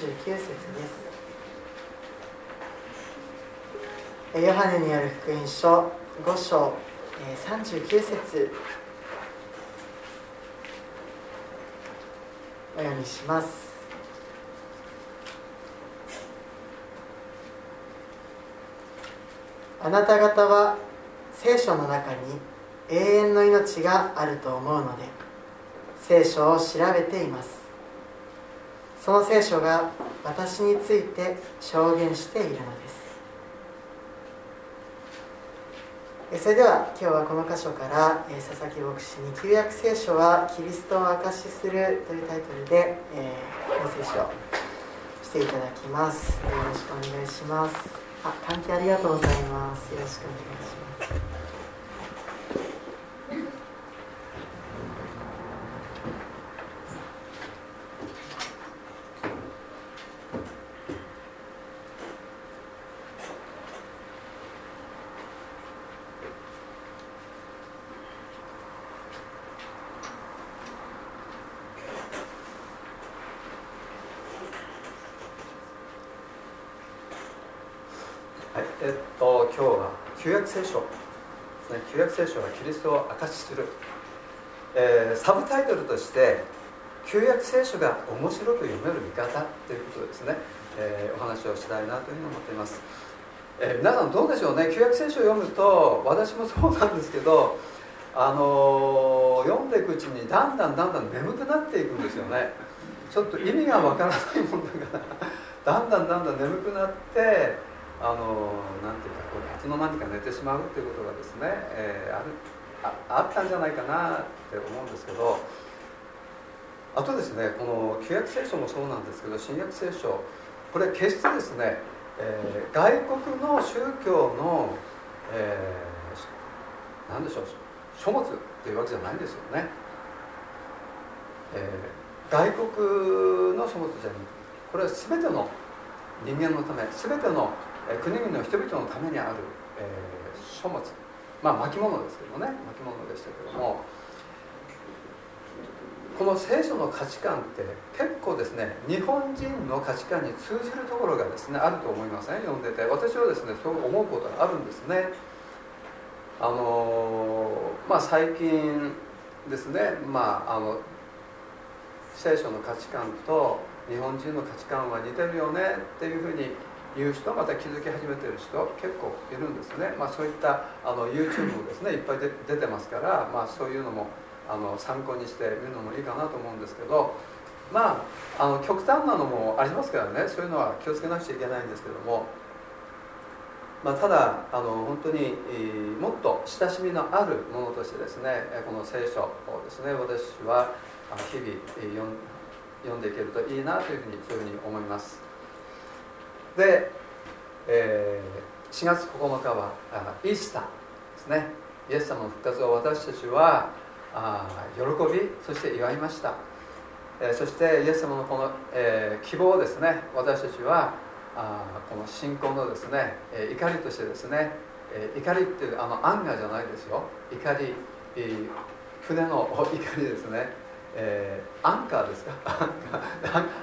節です、え、ヨハネによる福音書5章、え、39節。お読みします。あなた方は聖書の中に永遠の命があると思うので聖書を調べています。その聖書が私について証言しているのですそれでは今日はこの箇所から佐々木牧師に「旧約聖書はキリストを証しする」というタイトルで、えー、メッセージをしていただきますよろしくお願いしますあ、関係ありがとうございます。よろしくお願いします。聖書ですね旧約聖書はキリストを証しする、えー、サブタイトルとして旧約聖書が面白く読める見方ということですね、えー、お話をしたいなというふうに思っています、えー、皆さんどうでしょうね。旧約聖書を読むと私もそうなんですけどあの読んでいくうちにだんだんだんだん眠くなっていくんですよね。ちょっと意味がわからないもんだからだんだんだんだん眠くなってあのなんていうかこういつの間にか寝てしまうっていうことがですね、えー、あるああったんじゃないかなって思うんですけどあとですねこの旧約聖書もそうなんですけど新約聖書これ決してですね、えー、外国の宗教の、えー、何でしょう書物っていうわけじゃないんですよね、えー、外国の書物じゃなくこれは全ての人間のため全ての国々の人々のためにある、えー、書物。まあ巻物ですけどもね。巻物でしたけども。この聖書の価値観って結構ですね日本人の価値観に通じるところがですねあると思いません、ね、読んでて。私はですねそう思うことがあるんですね。あのまあ最近ですねまああの聖書の価値観と日本人の価値観は似てるよねっていうふうにいう人また気づき始めてる人結構いるんですね、まあ、そういったあの YouTube もですねいっぱいで出てますから、まあ、そういうのもあの参考にして見るのもいいかなと思うんですけどまああの極端なのもありますからね。そういうのは気をつけなくちゃいけないんですけども、まあ、ただあの本当に、もっと親しみのあるものとしてですねこの聖書をですね私は日々読んでいけるといいなというふうにそういうふうに思います。で、えー、4月9日はあイースターですね。イエス様の復活を私たちはあ喜びそして祝いました、えー、そしてイエス様のこの、えー、希望をですね私たちはあこの信仰のですね、え、錨としてですね、え、怒りっていうあの anger じゃないですよ。怒り、えー、船の錨ですね。えー、アンカーですか？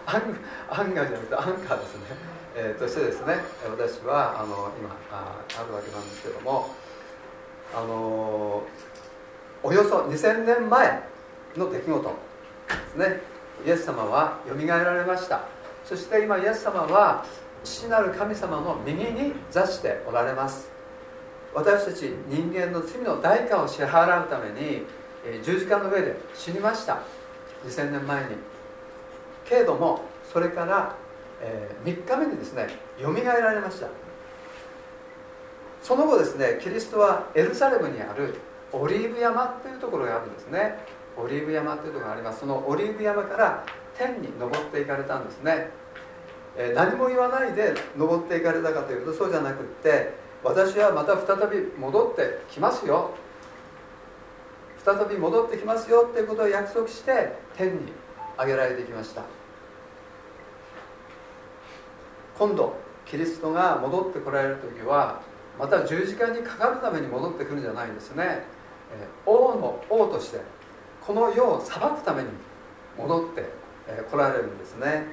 anger じゃなくてアンカーですね。えー、としてですね私はあの今ああるわけなんですけどもあのおよそ2000年前の出来事ですね。イエス様はよみがえられました。そして今イエス様は父なる神様の右に座しておられます。私たち人間の罪の代価を支払うために、え、十字架の上で死にました。2000年前に。けれどもそれからえー、3日目にですねよみがえられました。その後ですねキリストはエルサレムにあるオリーブ山というところがあるんですね。オリーブ山というところがあります。そのオリーブ山から天に登っていかれたんですね、えー、何も言わないで登っていかれたかというとそうじゃなくって私はまた再び戻ってきますよ。再び戻ってきますよっていうことを約束して天に上げられてきました。今度キリストが戻ってこられる時はまた十字架にかかるために戻ってくるんじゃないんですね、え王の王としてこの世を裁くために戻って来られるんですね、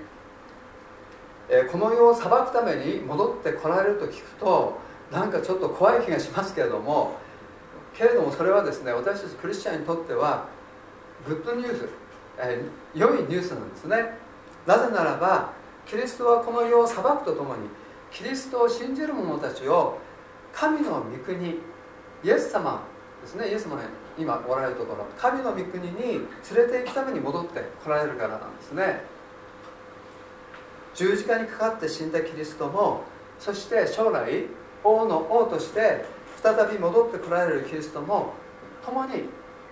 この世を裁くために戻って来られると聞くとなんかちょっと怖い気がしますけれどもけれどもそれはですね私たちクリスチャンにとってはグッドニュース、え、良いニュースなんですね。なぜならばキリストはこの世を裁くとともにキリストを信じる者たちを神の御国イエス様ですねイエス様が今おられるところ神の御国に連れて行くために戻って来られるからなんですね。十字架にかかって死んだキリストもそして将来王の王として再び戻ってこられるキリストも共に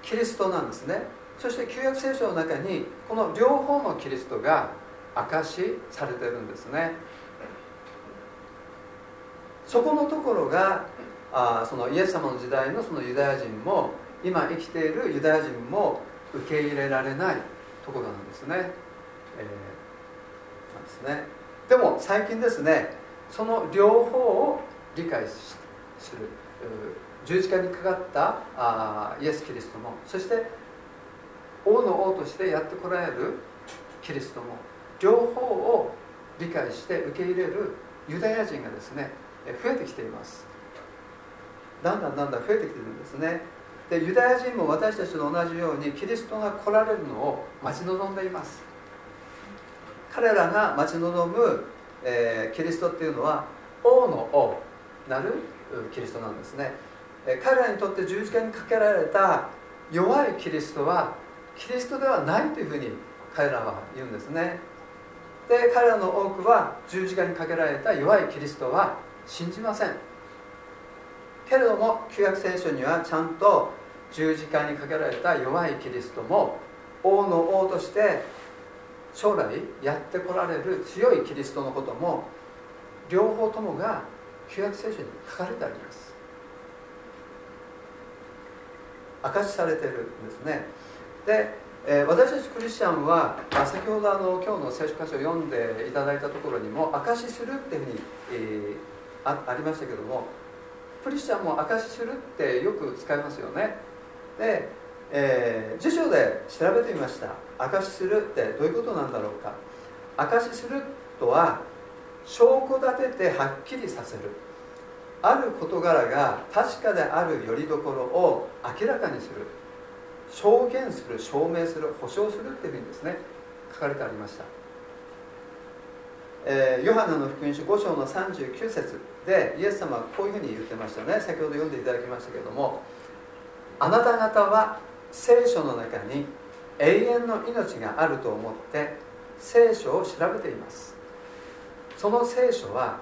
キリストなんですね。そして旧約聖書の中にこの両方のキリストが証しされてるんですね。そこのところがあそのイエス様の時代のそのユダヤ人も今生きているユダヤ人も受け入れられないところなんですね,、えー、なんですね。でも最近ですねその両方を理解する十字架にかかったあイエス・キリストもそして王の王としてやってこられるキリストも両方を理解して受け入れるユダヤ人がですね増えてきています。だんだんだんだん増えてきてるんですね。でユダヤ人も私たちと同じようにキリストが来られるのを待ち望んでいます。彼らが待ち望む、えー、キリストっていうのは王の王なるキリストなんですね。彼らにとって十字架にかけられた弱いキリストはキリストではないというふうに彼らは言うんですね。で彼らの多くは十字架にかけられた弱いキリストは信じません。けれども旧約聖書にはちゃんと十字架にかけられた弱いキリストも王の王として将来やってこられる強いキリストのことも両方ともが旧約聖書に書かれてあります。明かしされてるんですね。で、えー、私たちクリスチャンは先ほどあの今日の聖書箇所を読んでいただいたところにも証しするっていうふうに、えー、あありましたけどもクリスチャンも証しするってよく使いますよね。で、えー、辞書で調べてみました。証しするってどういうことなんだろうか。証しするとは証拠立ててはっきりさせる。ある事柄が確かであるよりどころを明らかにする。証言する証明する保証するっていうふうにですね。書かれてありました、えー、ヨハネの福音書5章の39節でイエス様はこういうふうに言ってましたね。先ほど読んでいただきましたけれどもあなた方は聖書の中に永遠の命があると思って聖書を調べています。その聖書は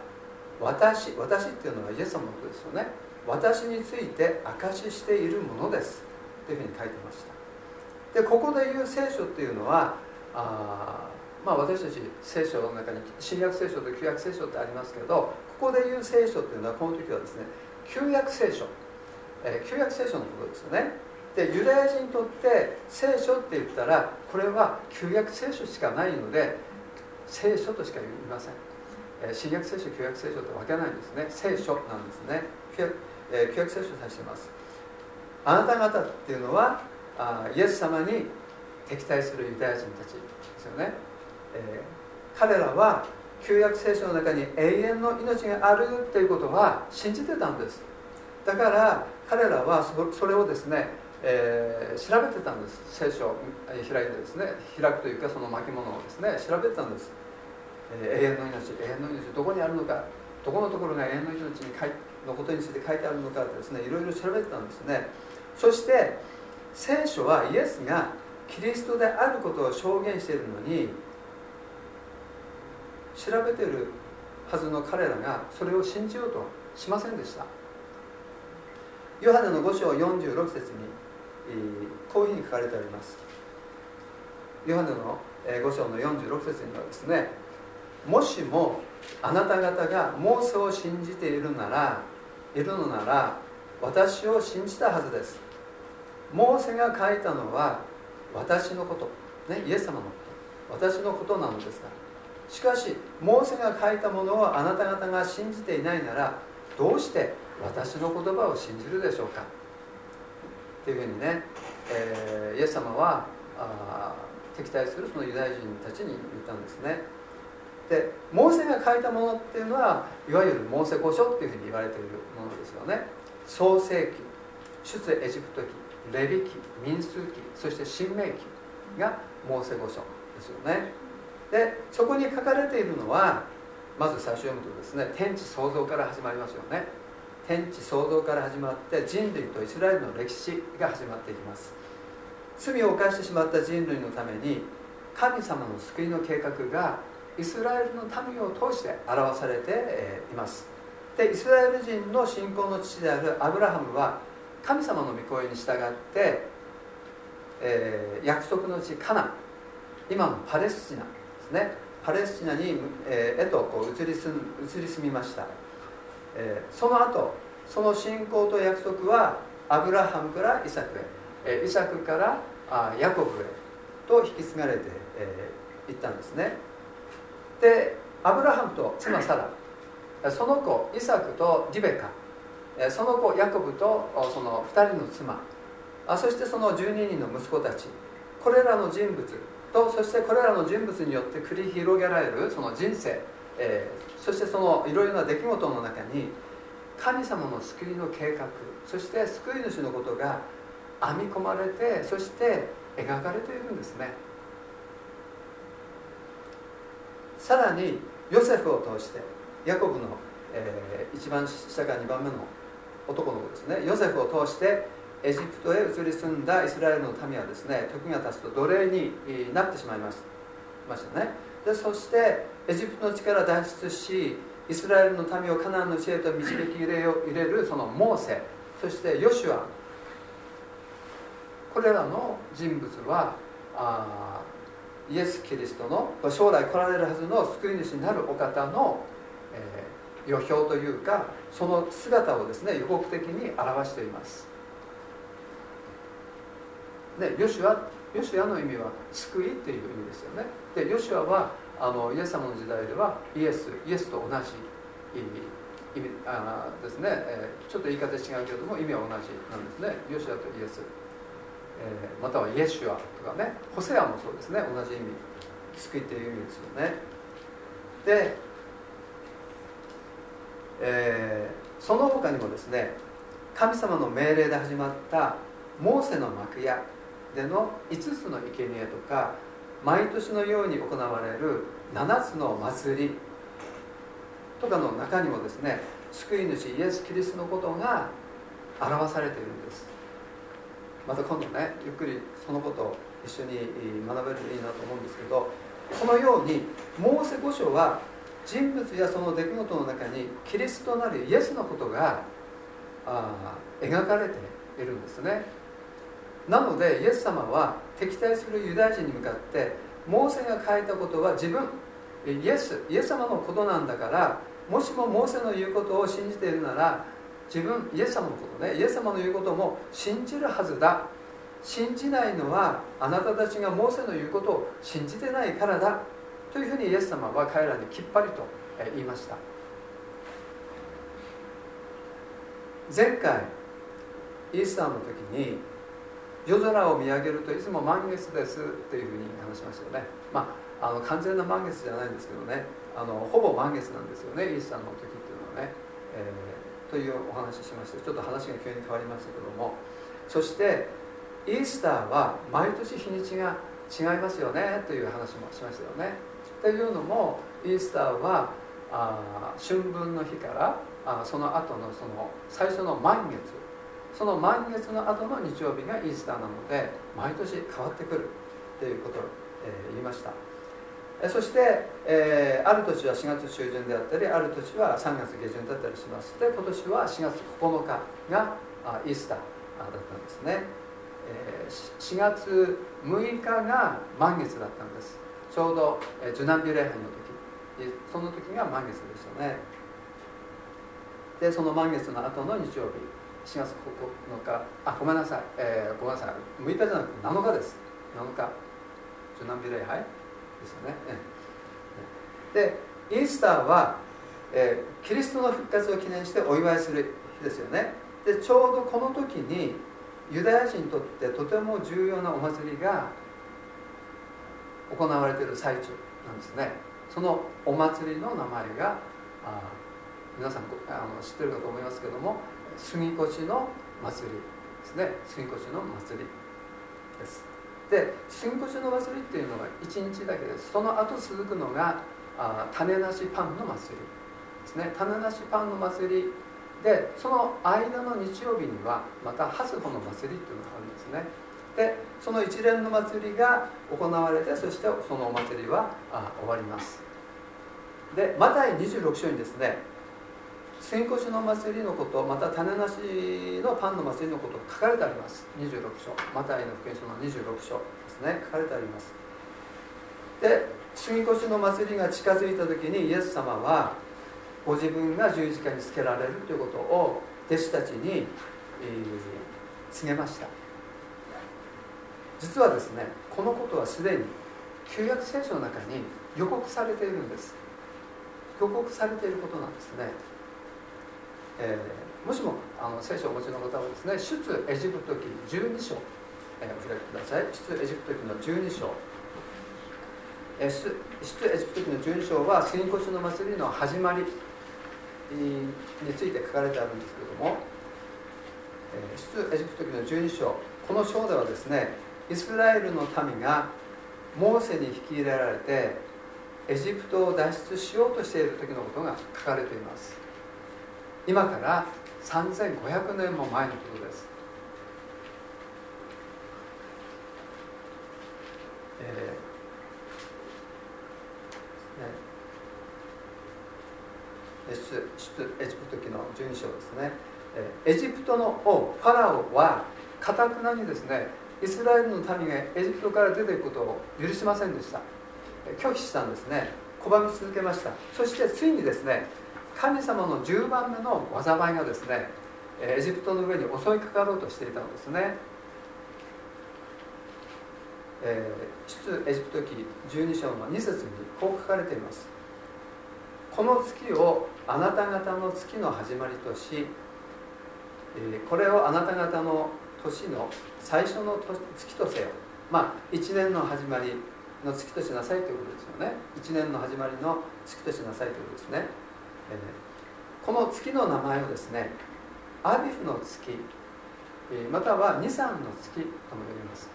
私私っていうのはイエス様のことですよね。私について証ししているものです。というふうに書いてました。でここで言う聖書っていうのはあまあ私たち聖書の中に新約聖書と旧約聖書ってありますけどここで言う聖書っていうのはこの時はですね旧約聖書、えー、旧約聖書のことですよね。でユダヤ人にとって聖書って言ったらこれは旧約聖書しかないので聖書としか言いません、えー、新約聖書旧約聖書って分けないんですね。聖書なんですね。旧約,、えー、旧約聖書を指してます。あなた方っていうのはあイエス様に敵対するユダヤ人たちですよね、えー、彼らは旧約聖書の中に永遠の命があるっていうことは信じてたんです。だから彼らはそれをですね、えー、調べてたんです。聖書を開いてですね開くというかその巻物をですね調べてたんです、えー、永遠の命永遠の命どこにあるのかどこのところが永遠の命にのことについて書いてあるのかってですねいろいろ調べてたんですね。そして聖書はイエスがキリストであることを証言しているのに調べているはずの彼らがそれを信じようとしませんでした。ヨハネの5章46節にこういうふうに書かれてあります。ヨハネの5章の46節にはですねもしもあなた方がモーセを信じているならいるのなら私を信じたはずです。モーセが書いたのは私のこと、ね、イエス様のこと。私のことなのですがしかしモーセが書いたものをあなた方が信じていないならどうして私の言葉を信じるでしょうか。っていうふうにね、えー、イエス様はあ敵対するそのユダヤ人たちに言ったんですね。でモーセが書いたものっていうのはいわゆるモーセ五書っていうふうに言われているものですよね。創世記出エジプト記レビ記民数記そして新明記がモーセ五書ですよね。でそこに書かれているのはまず最初読むとですね天地創造から始まりますよね。天地創造から始まって人類とイスラエルの歴史が始まっていきます。罪を犯してしまった人類のために神様の救いの計画がイスラエルの民を通して表されています。でイスラエル人の信仰の父であるアブラハムは神様の御声に従って、えー、約束の地カナン今のパレスチナですね。パレスチナに、えー、へとこう移り住移り住みました、えー、その後その信仰と約束はアブラハムからイサクへ、えー、イサクからあヤコブへと引き継がれてい、えー、ったんですね。でアブラハムと妻サラ。その子イサクとリベカ。その子ヤコブとその2人の妻。そしてその12人の息子たち。これらの人物。とそしてこれらの人物によって繰り広げられるその人生、そしてそのいろいろな出来事の中に神様の救いの計画。そして救い主のことが編み込まれてそして描かれているんですね。さらにヨセフを通してヤコブの、えー、一番下から2番目の男の子ですね。ヨセフを通してエジプトへ移り住んだイスラエルの民はですね時が経つと奴隷になってしまいましたね。でそしてエジプトの地から脱出しイスラエルの民をカナンの地へと導き入れ入れるそのモーセ。そしてヨシュア。これらの人物はあイエス・キリストの将来来られるはずの救い主になるお方の、予表というかその姿をですね予告的に表しています。でヨシュアヨシュアの意味は救いっていう意味ですよね。でヨシュアはあのイエス様の時代ではイエスイエスと同じ意味。意味あですね、えー、ちょっと言い方違うけれども意味は同じなんですね。ヨシュアとイエス、えー、またはイエシュアとかね。ホセアもそうですね。同じ意味。救いっていう意味ですよね。で、えー、その他にもですね神様の命令で始まったモーセの幕屋での5つの生贄とか毎年のように行われる7つの祭りとかの中にもですね救い主イエス・キリストのことが表されているんです。また今度ねゆっくりそのことを一緒に学べるといいなと思うんですけどこのようにモーセ五書は人物やその出来事の中にキリストなるイエスのことがあ描かれているんですね。なのでイエス様は敵対するユダヤ人に向かってモーセが書いたことは自分イエスイエス様のことなんだからもしもモーセの言うことを信じているなら自分イエス様のことねイエス様の言うことも信じるはずだ。信じないのはあなたたちがモーセの言うことを信じてないからだ。というふうにイエス様は彼らにきっぱりと言いました。前回イースターの時に夜空を見上げるといつも満月ですっていうふうに話しましたよね。まああの完全な満月じゃないんですけどね。あのほぼ満月なんですよねイースターの時っていうのはね、えー、というお話ししましてちょっと話が急に変わりましたけども。そしてイースターは毎年日にちが違いますよねという話もしましたよね。というのもイースターはあ春分の日からあその後のその最初の満月。その満月の後の日曜日がイースターなので毎年変わってくるということを、え、言いました。そして、えー、ある年は4月中旬であったりある年は3月下旬だったりしまして今年は4月9日があイースターだったんですね、えー、4月6日が満月だったんです。ちょうど、えー、ジュナンビ礼拝の時。その時が満月でしたね。でその満月の後の日曜日4月9日あごめんなさい、えー、ごめんなさい。6日じゃなくて7日です。7日。ジュナンビ礼拝ですよね、でイースターは、えー、キリストの復活を記念してお祝いする日ですよね。でちょうどこの時にユダヤ人にとってとても重要なお祭りが行われている最中なんですね。そのお祭りの名前があ皆さんあの知ってるかと思いますけども杉越の祭りですね。杉越の祭りです。で杉越の祭りっていうのは1日だけです。その後続くのがあ種なしパンの祭りですね。種なしパンの祭りでその間の日曜日にはまたハスホの祭りっていうのがあるんですね。でその一連の祭りが行われてそしてそのお祭りは終わります。でマタイ26章にですね千越の祭りのことまた種なしのパンの祭りのこと書かれてあります。26章。マタイの福音書の26章ですね。書かれてあります。で杉越の祭りが近づいた時にイエス様はご自分が十字架につけられるということを弟子たちに、告げました。実はですねこのことはすでに旧約聖書の中に予告されているんです。予告されていることなんですね、えー、もしもあの聖書をお持ちの方はですね出エジプト記12章、えー、お開きください。出エジプト記の12章。出エジプト記の12章は杉越の祭りの始まりについて書かれてあるんですけれども出エジプト記の12章この章ではですねイスラエルの民がモーセに引き入れられてエジプトを脱出しようとしている時のことが書かれています。今から3500年も前のことです、えー出エジプト記の12章ですね。エジプトの王ファラオはかたくなにですねイスラエルの民がエジプトから出ていくことを許しませんでした。拒否したんですね。拒み続けました。そしてついにですね神様の10番目の災いがですねエジプトの上に襲いかかろうとしていたのですね、えー、出エジプト記12章の2節にこう書かれています。この月をあなた方の月の始まりとしこれをあなた方の年の最初の月とせよ。まあ1年の始まりの月としなさいということですよね。1年の始まりの月としなさいということですね、えー、この月の名前をですねアビフの月またはニサンの月とも呼びます。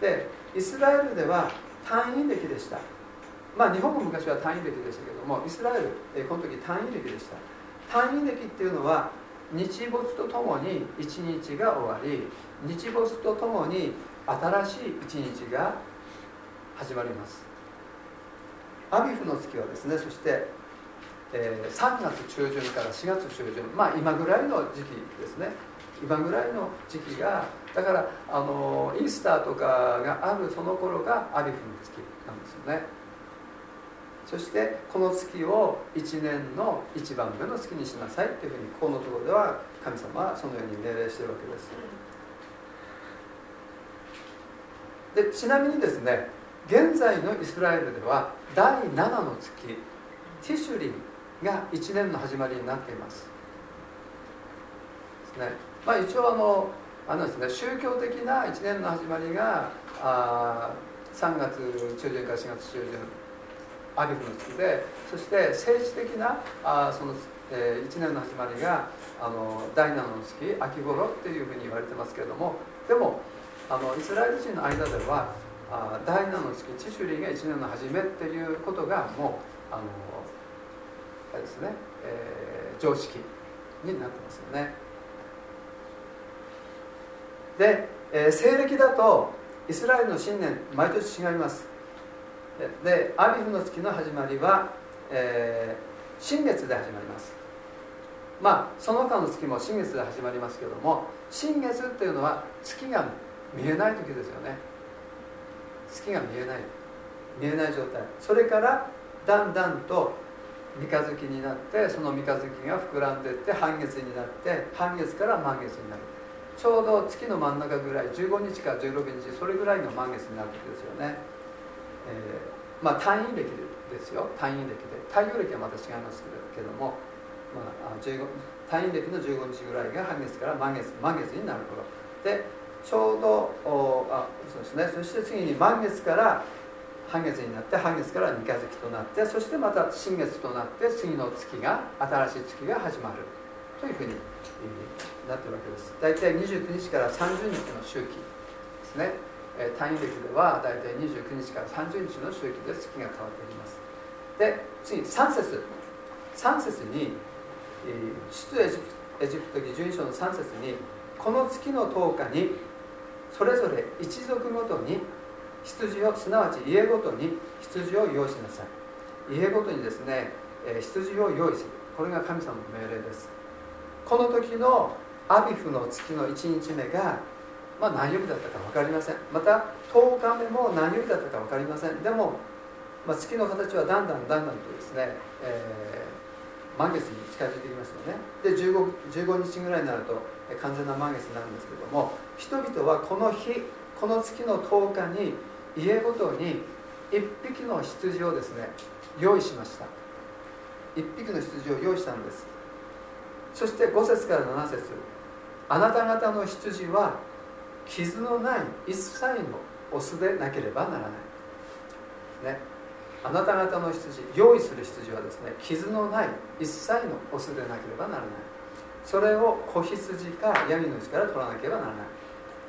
でイスラエルでは単位暦でした。まあ日本も昔は単位暦でしたけどもイスラエル、え、この時単位暦でした。単位暦っていうのは日没とともに一日が終わり日没とともに新しい一日が始まります。アビフの月はですねそして、えー、3月中旬から4月中旬まあ今ぐらいの時期ですね。今ぐらいの時期がだからあのイースターとかがあるその頃がアビフの月なんですよね。そしてこの月を1年の一番目の月にしなさいというふうにここのところでは神様はそのように命令しているわけです。でちなみにですね現在のイスラエルでは第7の月ティシュリンが1年の始まりになっています。ですね。まあ一応あのあのですね宗教的な1年の始まりがあ3月中旬から4月中旬アビフの月でそして政治的なあその、えー、1年の始まりがあの第7の月秋頃っていうふうに言われてますけれどもでもあのイスラエル人の間ではあ第7の月チシュリが1年の初めっていうことがもうあのですね、えー、常識になってますよね。で、えー、西暦だとイスラエルの新年毎年違います。でアビフの月の始まりは、えー、新月で始まります。まあその他の月も新月で始まりますけども新月っていうのは月が見えない時ですよね。月が見えない。見えない状態。それからだんだんと三日月になってその三日月が膨らんでいって半月になって半月から満月になる。ちょうど月の真ん中ぐらい15日から16日それぐらいの満月になる時ですよね。えー、まあ、単位暦ですよ。単位歴で。太陽暦はまた違いますけども、まあ、15単位歴の15日ぐらいが半月から満月満月になる頃。でちょうどあそうですね。そして次に満月から半月になって半月から三日月となってそしてまた新月となって次の月が新しい月が始まる。というふうになってるわけです。大体29日から30日の周期ですね。単位暦では大体29日から30日の周期で月が変わっています。で次3節。3節に出エジプエジプト記12章の3節にこの月の10日にそれぞれ一族ごとに羊をすなわち家ごとに羊を用意しなさい。家ごとにですね羊を用意する。これが神様の命令です。この時のアビフの月の1日目が、まあ、何曜日だったか分かりません。また10日目も何曜日だったか分かりません。でも、まあ、月の形はだんだんだんだんとですね、えー、満月に近づいてきますよね。で 15, 15日ぐらいになると完全な満月になるんですけども人々はこの日この月の10日に家ごとに1匹の羊をですね用意しました。1匹の羊を用意したんです。そして5節から7節。あなた方の羊は傷のない一切のオスでなければならない。ね。あなた方の羊用意する羊はですね傷のない一切のオスでなければならない。それを子羊かヤギのうちから取らなければならない。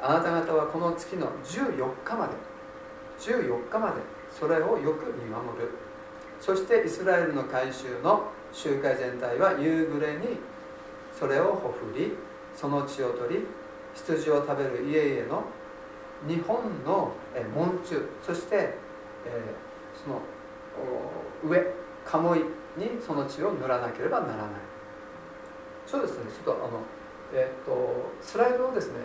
あなた方はこの月の14日まで14日までそれをよく見守る。そしてイスラエルの改宗の集会全体は夕暮れにそれをほふりその血を取り羊を食べる家々の日本の門中そして、え、その上鴨居にその血を塗らなければならない。そうですね。ちょっとあの、えーと、スライドをですね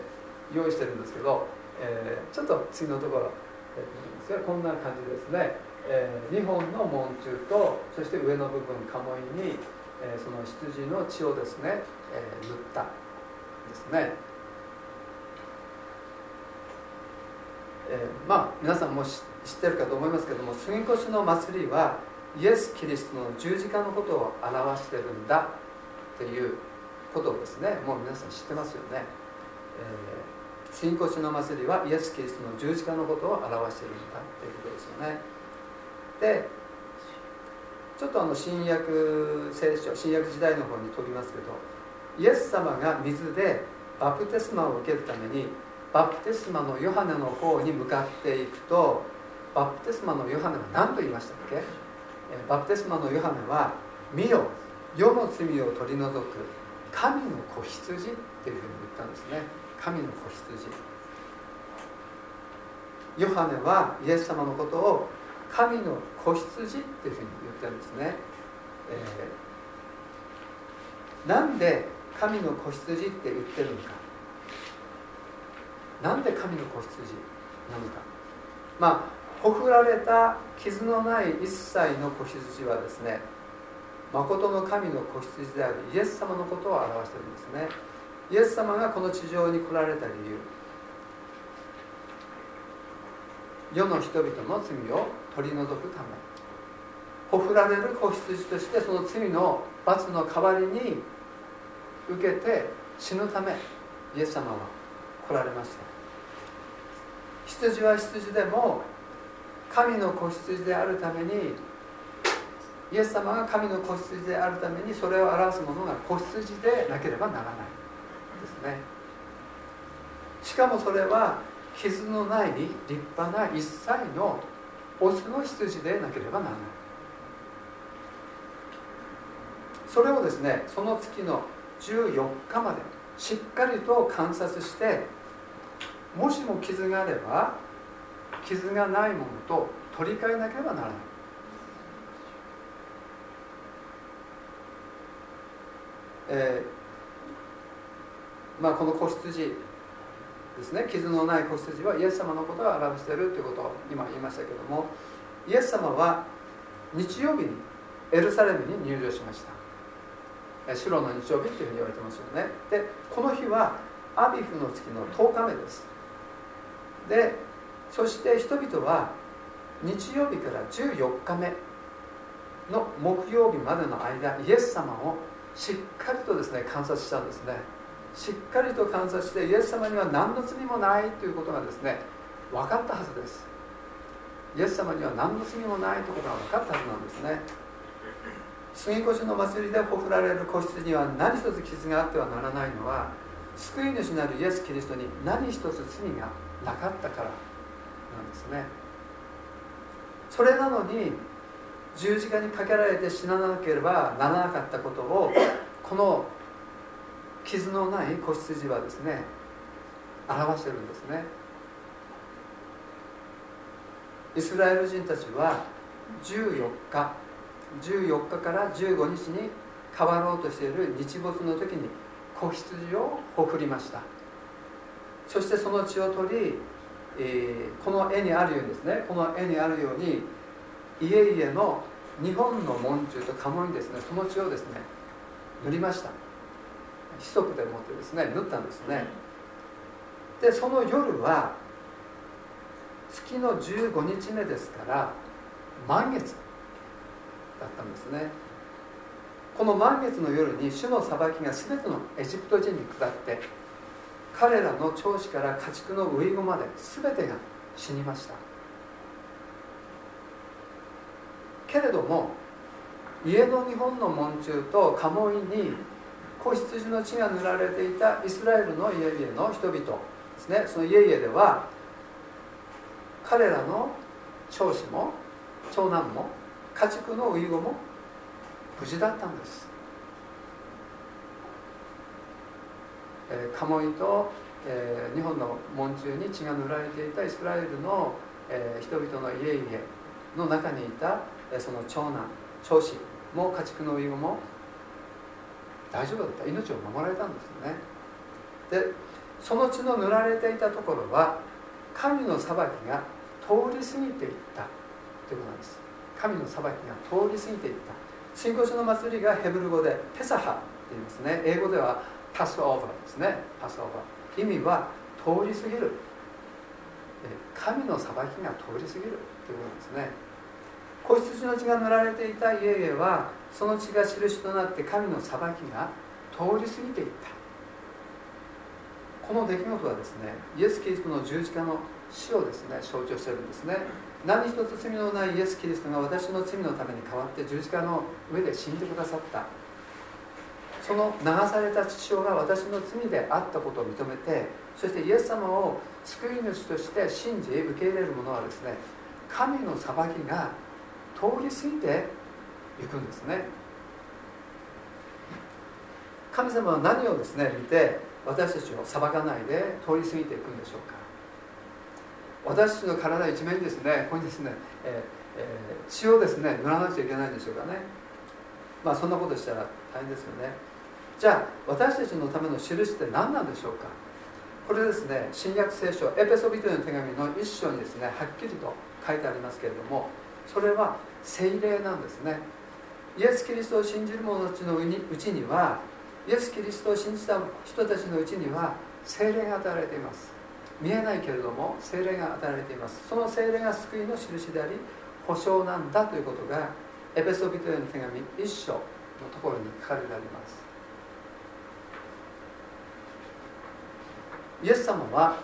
用意してるんですけど、えー、ちょっと次のところ、えー、こんな感じですね、えー、2本の門中とそして上の部分鴨居に、えー、その羊の血をですね、え、塗ったですね、えー、まあ皆さんも知ってるかと思いますけども杉越の祭りはイエス・キリストの十字架のことを表してるんだっていうことをですね。もう皆さん知ってますよね、えー、杉越の祭りはイエス・キリストの十字架のことを表してるんだっていうことですよね。でちょっとあの新約聖書新約時代の方に飛びますけどイエス様が水でバプテスマを受けるためにバプテスマのヨハネの方に向かっていくとバプテスマのヨハネは何と言いましたっけ？バプテスマのヨハネは「見よ世の罪を取り除く神の子羊」っていうふうに言ったんですね。神の子羊。ヨハネはイエス様のことを神の子羊っていうふうに言ってるんですね、えー、なんで神の子羊って言ってるのか。なんで神の子羊なのか。まあほふられた傷のない一切の子羊はですね誠の神の子羊であるイエス様のことを表しているんですね。イエス様がこの地上に来られた理由。世の人々の罪を取り除くため。ほふられる子羊としてその罪の罰の代わりに受けて死ぬためイエス様は来られました。羊は羊でも神の子羊であるためにイエス様が神の子羊であるためにそれを表すものが子羊でなければならないですね。しかもそれは傷のない立派な一切のオスの羊でなければならない。それをですねその月の14日までしっかりと観察してもしも傷があれば傷がないものと取り替えなければならない。えー、まあこの子羊ですね。傷のない子羊はイエス様のことを表しているということを今言いましたけどもイエス様は日曜日にエルサレムに入場しました。白の日曜日っていうふうに言われてますよね。でこの日はアビフの月の10日目です。でそして人々は日曜日から14日目の木曜日までの間イエス様をしっかりとですね観察したんですね。しっかりと観察してイエス様には何の罪もないということがですね分かったはずです。イエス様には何の罪もないということが分かったはずなんですね。杉越の祭りでほふられる個室には何一つ傷があってはならないのは救い主なるイエス・キリストに何一つ罪がなかったからなんですね。それなのに十字架にかけられて死ななければならなかったことをこの傷のない子羊はですね表してるんですね。イスラエル人たちは14日14日から15日に変わろうとしている日没の時に子羊をほふりました。そしてその血を取り、えー、この絵にあるようにですねこの絵にあるように家々の日本の門中と家紋にですねその血をですね塗りました。規則でもってですね縫ったんですね。でその夜は月の15日目ですから満月だったんですね。この満月の夜に主の裁きが全てのエジプト人に下って彼らの長子から家畜の遺語まで全てが死にました。けれども家の日本の門中と家紋に子羊の血が塗られていたイスラエルの家々の人々ですねその家々では彼らの長子も長男も家畜の遺語も無事だったんです、えー、カモイと、えー、日本の門中に血が塗られていたイスラエルの、えー、人々の家々の中にいた、えー、その長男長子も家畜の遺語も大丈夫だった。命を守られたんですよね。でその血の塗られていたところは神の裁きが通り過ぎていったということなんです。神の裁きが通り過ぎていった。信仰者の祭りがヘブル語でペサハって言いますね。英語ではパスオーバーですね。パスオーバー意味は通り過ぎる。神の裁きが通り過ぎるということですね。子羊の血が塗られていた家々はその血が印となって神の裁きが通り過ぎていった。この出来事はですねイエス・キリストの十字架の死をですね象徴してるんですね。何一つ罪のないイエス・キリストが私の罪のために代わって十字架の上で死んでくださった。その流された父親が私の罪であったことを認めてそしてイエス様を救い主として信じ受け入れる者はですね神の裁きが通り過ぎていくんですね。神様は何をですね見て私たちを裁かないで通り過ぎていくんでしょうか。私たちの体一面にですねここにですね、えーえー、血をですね塗らなくちゃいけないんでしょうかね。まあそんなことしたら大変ですよね。じゃあ私たちのための印って何なんでしょうか？これですね新約聖書エペソビトへの手紙の一章にですねはっきりと書いてありますけれどもそれは聖霊なんですね。イエス・キリストを信じる者たちのうちにはイエス・キリストを信じた人たちのうちには聖霊が与えられています。見えないけれども聖霊が与えられています。その聖霊が救いの印であり保証なんだということがエペソビトへの手紙一章のところに書かれてあります。イエス様は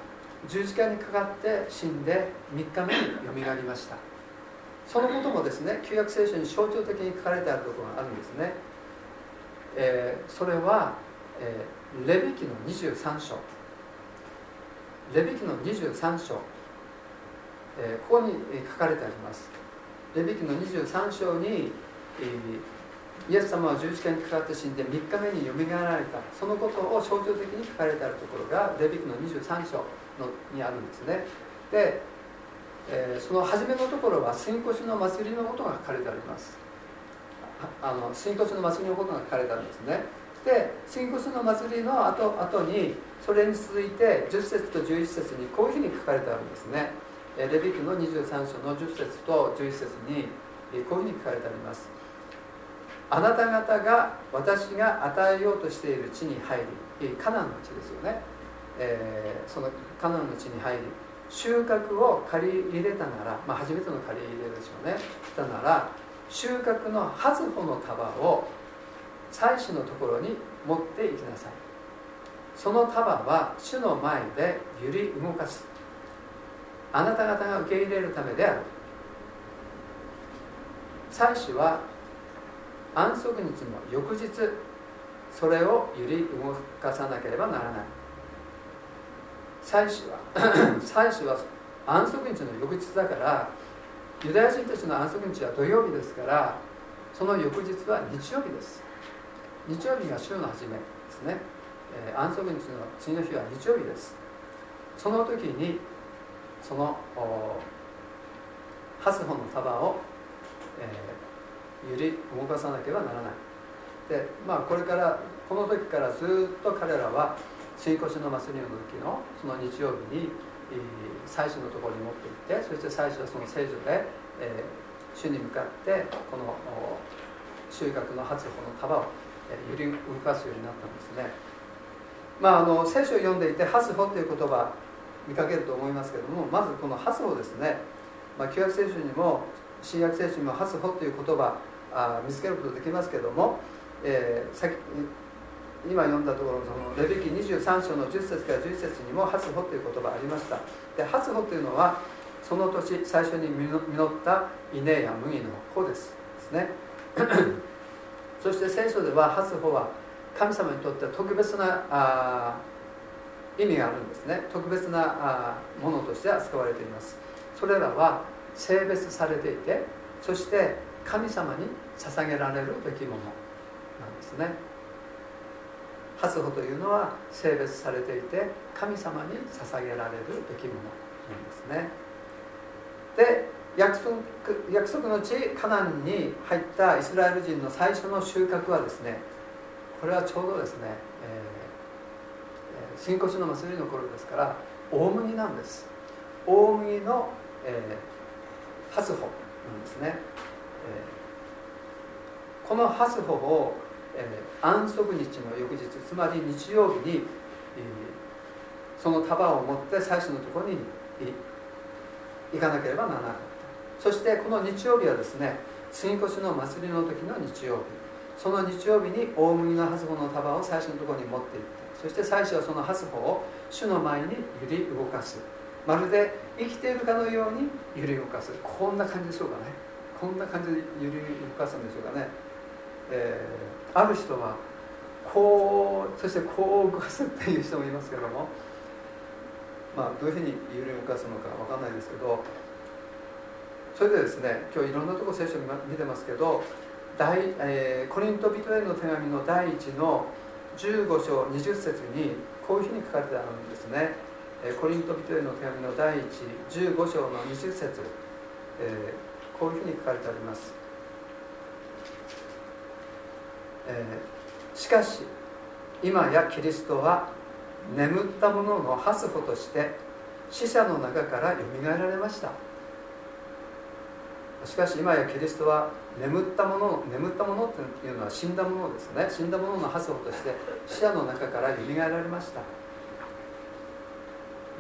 十字架にかかって死んで3日目によみがえりました。そのこともですね旧約聖書に象徴的に書かれてあるころがあるんですね、えー、それは、えー、レビキの23章。レビキの23章、えー、ここに書かれてあります。レビキの23章に、えー、イエス様は十字架にかかって死んで3日目によみがえられた。そのことを象徴的に書かれてあるところがレビキの23章のにあるんですね。で、えー、その初めのところは杉越の祭りのことが書かれてあります。あの杉越の祭りのことが書かれてあるんですね。で杉越の祭りの後後にそれに続いて10節と11節にこういうふうに書かれてあるんですね。レビキの23章の10節と11節にこういうふうに書かれてあります。あなた方が私が与えようとしている地に入りカナンの地ですよね、えー、そのカナンの地に入り収穫を借り入れたなら、まあ、初めての借り入れでしょうね。したなら収穫の初穂の束を祭司のところに持って行きなさい。その束は主の前で揺り動かす。あなた方が受け入れるためである。祭司は安息日の翌日それを揺り動かさなければならない。祭司は 祭司は安息日の翌日だからユダヤ人たちの安息日は土曜日ですからその翌日は日曜日です。日曜日が週の初めですね、えー、安息日の次の日は日曜日です。その時にそのハスホの束を、えー、揺り動かさなければならない。でまあこれからこの時からずっと彼らは追越の祭りの時のその日曜日に祭司のところに持って行ってそして祭司はその聖女で、えー、主に向かってこの収穫の初穂の束を、えー、揺り動かすようになったんですね。まああの聖書を読んでいて「初穂」という言葉見かけると思いますけどもまずこの「初穂」ですね、まあ、旧約聖書にも新約聖書にも「初穂」という言葉あ見つけることできますけども、えー、先今読んだところそのレビキ23章の10節から11節にも「初穂」という言葉ありました。で初穂というのはその年最初に実った稲や麦の穂ですですね。そして聖書では初穂は神様にとって特別なあ意味があるんですね。特別なあものとして扱われています。それらは性別されていてそして神様に捧げられるべきものなんですね。初歩というのは性別されていて神様に捧げられるべきものなんですね。で約束約束の地カナンに入ったイスラエル人の最初の収穫はですねこれはちょうどですね、えー、新越の祭りの頃ですから大麦なんです。大麦の、えー、初歩なんですね、えー、この初歩をえー、安息日の翌日つまり日曜日に、えー、その束を持って祭司のところに行かなければならなかった。そしてこの日曜日はですね杉越の祭りの時の日曜日。その日曜日に大麦の初穂の束を祭司のところに持っていってそして祭司はその初穂を主の前に揺り動かす。まるで生きているかのように揺り動かす。こんな感じでしょうかね。こんな感じで揺り動かすんでしょうかね、えーある人はこうそしてこう動かすっていう人もいますけどもまあどういうふうに揺れ動かすのか分かんないですけどそれでですね今日いろんなところ聖書見てますけど大、えー、コリント人への手紙の第1の15章20節にこういうふうに書かれてあるんですね、えー、コリント人への手紙の第115章の20節、えー、こういうふうに書かれてあります。えー、しかし今やキリストは眠った者のハスホとして死者の中からよみがえられました。しかし今やキリストは眠ったもの眠ったものっていうのは死んだものですね。死んだもののハスホとして死者の中からよみがえられました。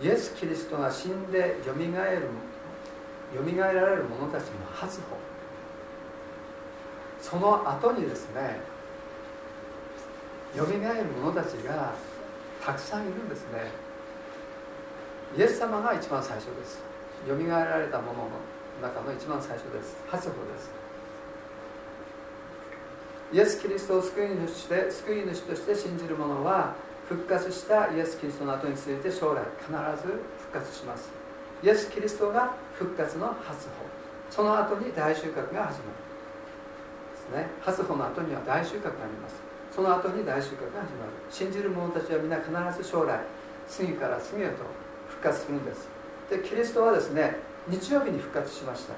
イエス・キリストが死んでよみがえるよみがえられる者たちのハスホ。その後にですねよみがえる者たちがたくさんいるんですね。イエス様が一番最初です。よみがえられた者の中の一番最初です。初歩です。イエス・キリストを救い主として救い主として信じる者は復活したイエス・キリストの後について将来必ず復活します。イエス・キリストが復活の初歩。その後に大収穫が始まる。ですね。初歩の後には大収穫があります。その後に大収穫が始まる。信じる者たちは皆必ず将来次から次へと復活するんです。でキリストはですね日曜日に復活しました。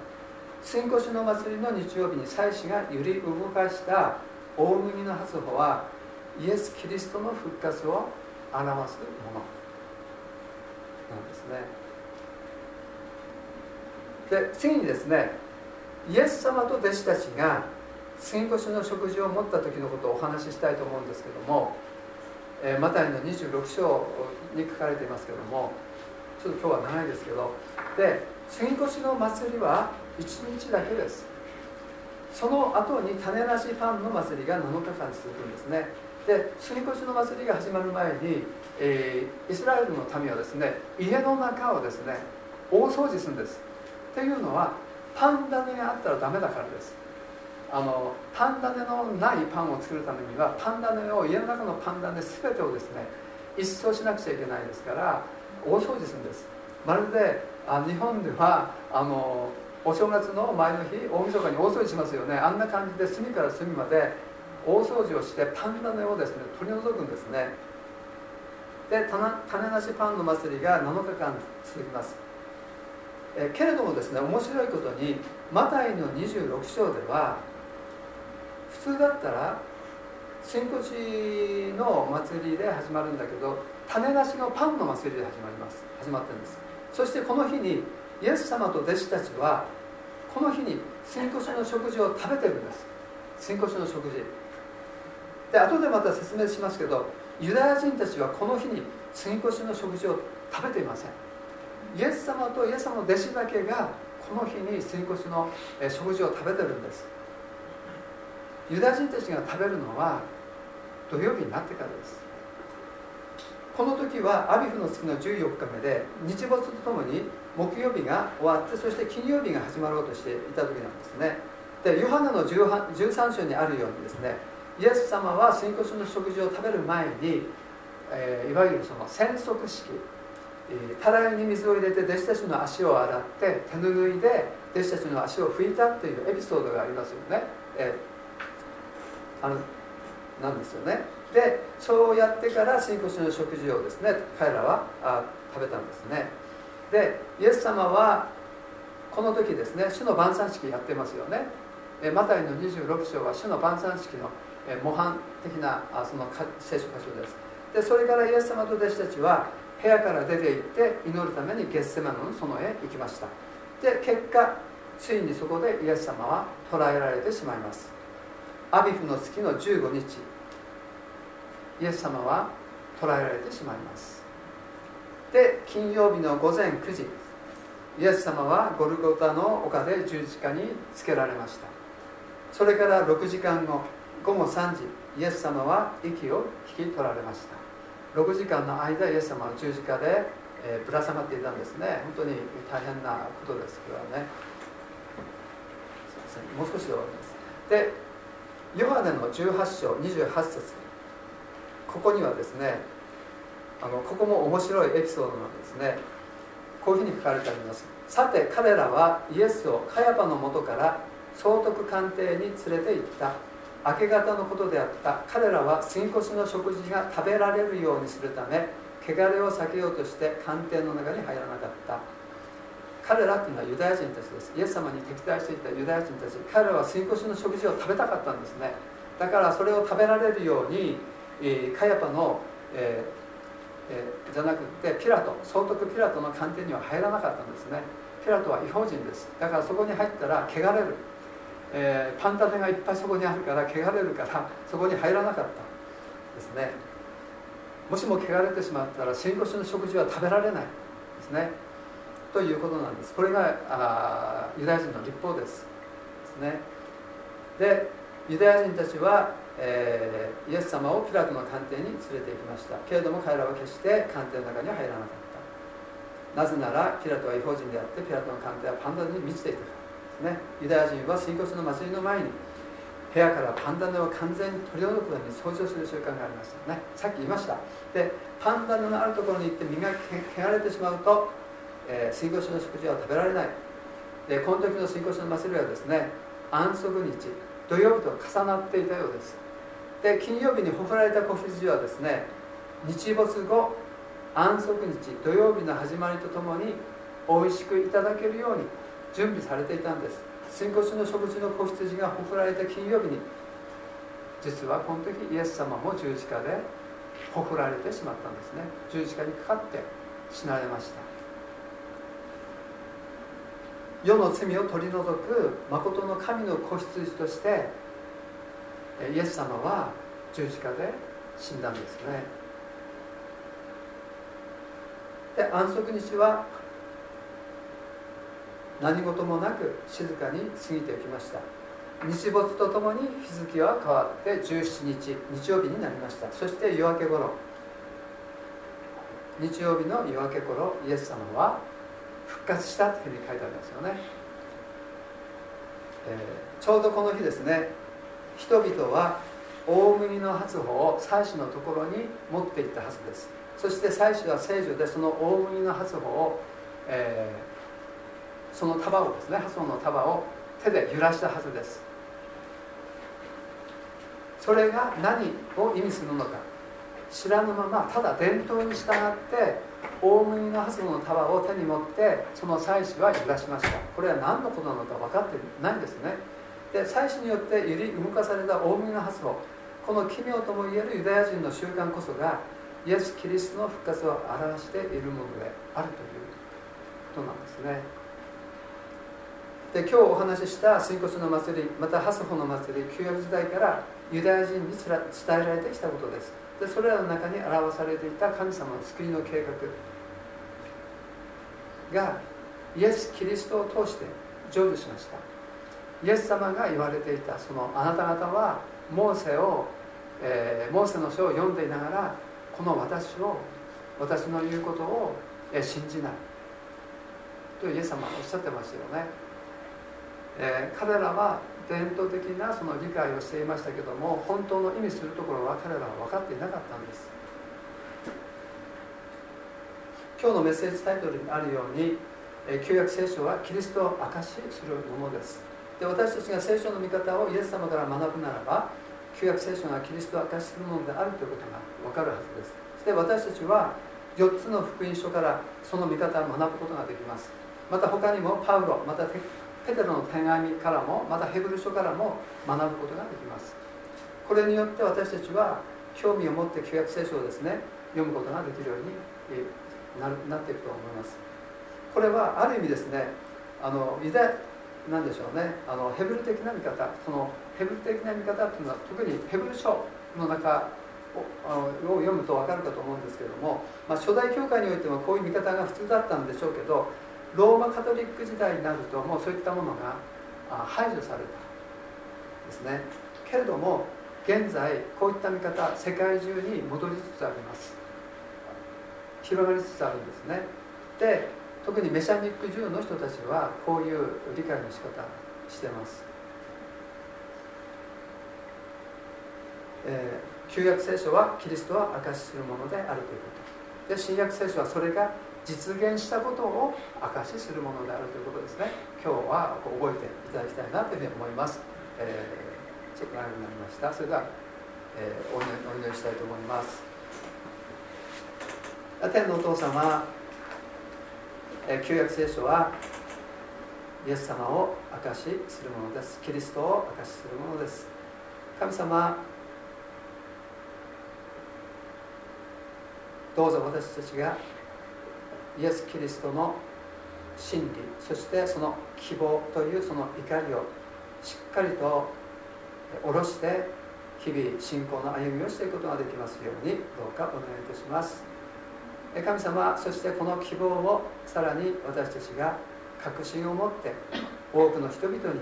新越の祭りの日曜日に祭司が揺り動かした大麦の初歩はイエス・キリストの復活を表すものなんですね。で次にですねイエス様と弟子たちが杉越の食事を持った時のことをお話ししたいと思うんですけども、えー、マタイの26章に書かれていますけどもちょっと今日は長いですけどで杉越の祭りは1日だけです。その後に種なしパンの祭りが7日間続くんですね。で杉越の祭りが始まる前に、えー、イスラエルの民はですね家の中をですね大掃除するんです。っていうのはパン種があったらダメだからです。あのパン種のないパンを作るためにはパン種を家の中のパン種全てをですね一掃しなくちゃいけないですから大掃除するんです。まるであ日本ではあのお正月の前の日大晦日に大掃除しますよね。あんな感じで隅から隅まで大掃除をしてパン種をですね取り除くんですね。で種なしパンの祭りが7日間続きます。えけれどもですね面白いことにマタイの26章では普通だったら新越の祭りで始まるんだけど種なしのパンの祭りで始まります。始まってるんです。そしてこの日にイエス様と弟子たちはこの日に新越の食事を食べてるんです。新越の食事。で後でまた説明しますけどユダヤ人たちはこの日に新越の食事を食べていません。イエス様とイエス様の弟子だけがこの日に新越の食事を食べてるんです。ユダヤ人たちが食べるのは土曜日になってからです。この時はアビフの月の14日目で日没とともに木曜日が終わってそして金曜日が始まろうとしていた時なんですね。でヨハネの13章にあるようにですねイエス様は新骨の食事を食べる前に、えー、いわゆるその洗足式たらいに水を入れて弟子たちの足を洗って手ぬぐいで弟子たちの足を拭いたっていうエピソードがありますよね、えー、あのなんですよね。でそうやってから新骨の食事をですね彼らはあ食べたんですね。でイエス様はこの時ですね主の晩餐式やってますよね。マタイの26章は主の晩餐式の模範的なその聖書箇所です。でそれからイエス様と弟子たちは部屋から出て行って祈るためにゲッセマノの園へ行きました。で結果ついにそこでイエス様は捕らえられてしまいます。アビフの月の15日。イエス様は捕らえられてしまいます。で金曜日の午前9時。イエス様はゴルゴタの丘で十字架につけられました。それから6時間後午後3時イエス様は息を引き取られました。6時間の間イエス様は十字架で、えー、ぶら下がっていたんですね。本当に大変なことです。これはね。すいません。もう少しで終わります。でヨハネの18章28節。ここにはですねあのここも面白いエピソードなんですね。こういうふうに書かれてあります。さて彼らはイエスをカヤパのもとから総督官邸に連れて行った。明け方のことであった。彼らは杉越しの食事が食べられるようにするため汚れを避けようとして官邸の中に入らなかった。彼らというのはユダヤ人たちです。イエス様に敵対していたユダヤ人たち。彼らは杉越の食事を食べたかったんですね。だからそれを食べられるように、えー、カヤパの、えーえー、じゃなくてピラト総督ピラトの官邸には入らなかったんですね。ピラトは違法人です。だからそこに入ったら汚れる。えー、パンタネがいっぱいそこにあるから汚れるからそこに入らなかったですね。もしも汚れてしまったら新越の食事は食べられないですね。ということなんです。これがあユダヤ人の立法です。ですね。でユダヤ人たちは、えー、イエス様をピラトの官邸に連れて行きました。けれども彼らは決して官邸の中には入らなかった。なぜならピラトは違法人であってピラトの官邸はパンダに満ちていたからですね。ユダヤ人は水骨の祭りの前に部屋からパンダネを完全に取り除くために掃除をする習慣がありましたね。さっき言いました。でパンダネのあるところに行って身が汚れてしまうと、えー、水骨の食事は食べられない。でこの時の水骨の祭りはですね安息日土曜日と重なっていたようです。で金曜日にほふられた子羊はですね日没後安息日土曜日の始まりとともに美味しくいただけるように準備されていたんです。新骨の食事の子羊がほふられた金曜日に実はこの時イエス様も十字架でほふられてしまったんですね。十字架にかかって死なれました。世の罪を取り除く誠の神の子羊としてイエス様は十字架で死んだんですね。で安息日は何事もなく静かに過ぎていきました。日没とともに日付は変わって17日日曜日になりました。そして夜明け頃。日曜日の夜明け頃イエス様は復活したというふうに書いてありますよね、えー、ちょうどこの日ですね人々は大麦の発穂を祭司のところに持っていったはずです。そして祭司は聖女でその大麦の発穂を、えー、その束をですね発穂の束を手で揺らしたはずです。それが何を意味するのか知らぬままただ伝統に従って大麦の発の束を手に持ってその祭司は揺らしました。これは何のことなのか分かってないんですね。で祭司によって揺り動かされた大麦の発をこの奇妙ともいえるユダヤ人の習慣こそがイエス・キリストの復活を表しているものであるということなんですね。で今日お話しした水骨の祭りまたハスホの祭り旧約時代からユダヤ人に伝えられてきたことです。でそれらの中に表されていた神様の救いの計画がイエス・キリストを通して成就しました。イエス様が言われていたそのあなた方はモーセを、えー、モーセの書を読んでいながらこの私を私の言うことを信じない。とイエス様はおっしゃってましたよね、えー、彼らは伝統的なその理解をしていましたけども本当の意味するところは彼らは分かっていなかったんです。今日のメッセージタイトルにあるように旧約聖書はキリストを証しするものです。で私たちが聖書の見方をイエス様から学ぶならば旧約聖書がキリストを証しするものであるということが分かるはずです。そして私たちは4つの福音書からその見方を学ぶことができます。また他にもパウロまたペテロの手紙からもまたヘブル書からも学ぶことができます。これによって私たちは興味を持って旧約聖書をですね読むことができるようにななっていくと思います。これはある意味ですねあのユダなんでしょうねあのヘブル的な見方そのヘブル的な見方っていうのは特にヘブル書の中を読むと分かるかと思うんですけども、まあ、初代教会においてもこういう見方が普通だったんでしょうけどローマカトリック時代になるともうそういったものが排除されたですね。けれども現在こういった見方世界中に戻りつつあります。広がりつつあるんですね。で特にメシャニック中の人たちはこういう理解の仕方してます、えー、旧約聖書はキリストは証しするものであるということ。で新約聖書はそれが実現したことを証しするものであるということですね。今日は覚えていただきたいなというふうに思います、えー、ちょっと長くなりました。それでは、えー、お祈お祈りしたいと思います。天のお父様、えー、旧約聖書はイエス様を証しするものです。キリストを証しするものです。神様どうぞ私たちがイエス・キリストの真理そしてその希望というその怒りをしっかりと下ろして日々信仰の歩みをしていくことができますようにどうかお願いいたします。神様そしてこの希望をさらに私たちが確信を持って多くの人々に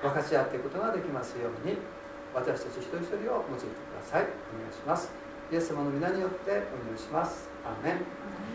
分かち合っていくことができますように私たち一人一人を用いてください。お願いします。イエス様の皆によってお願いします。アーメン。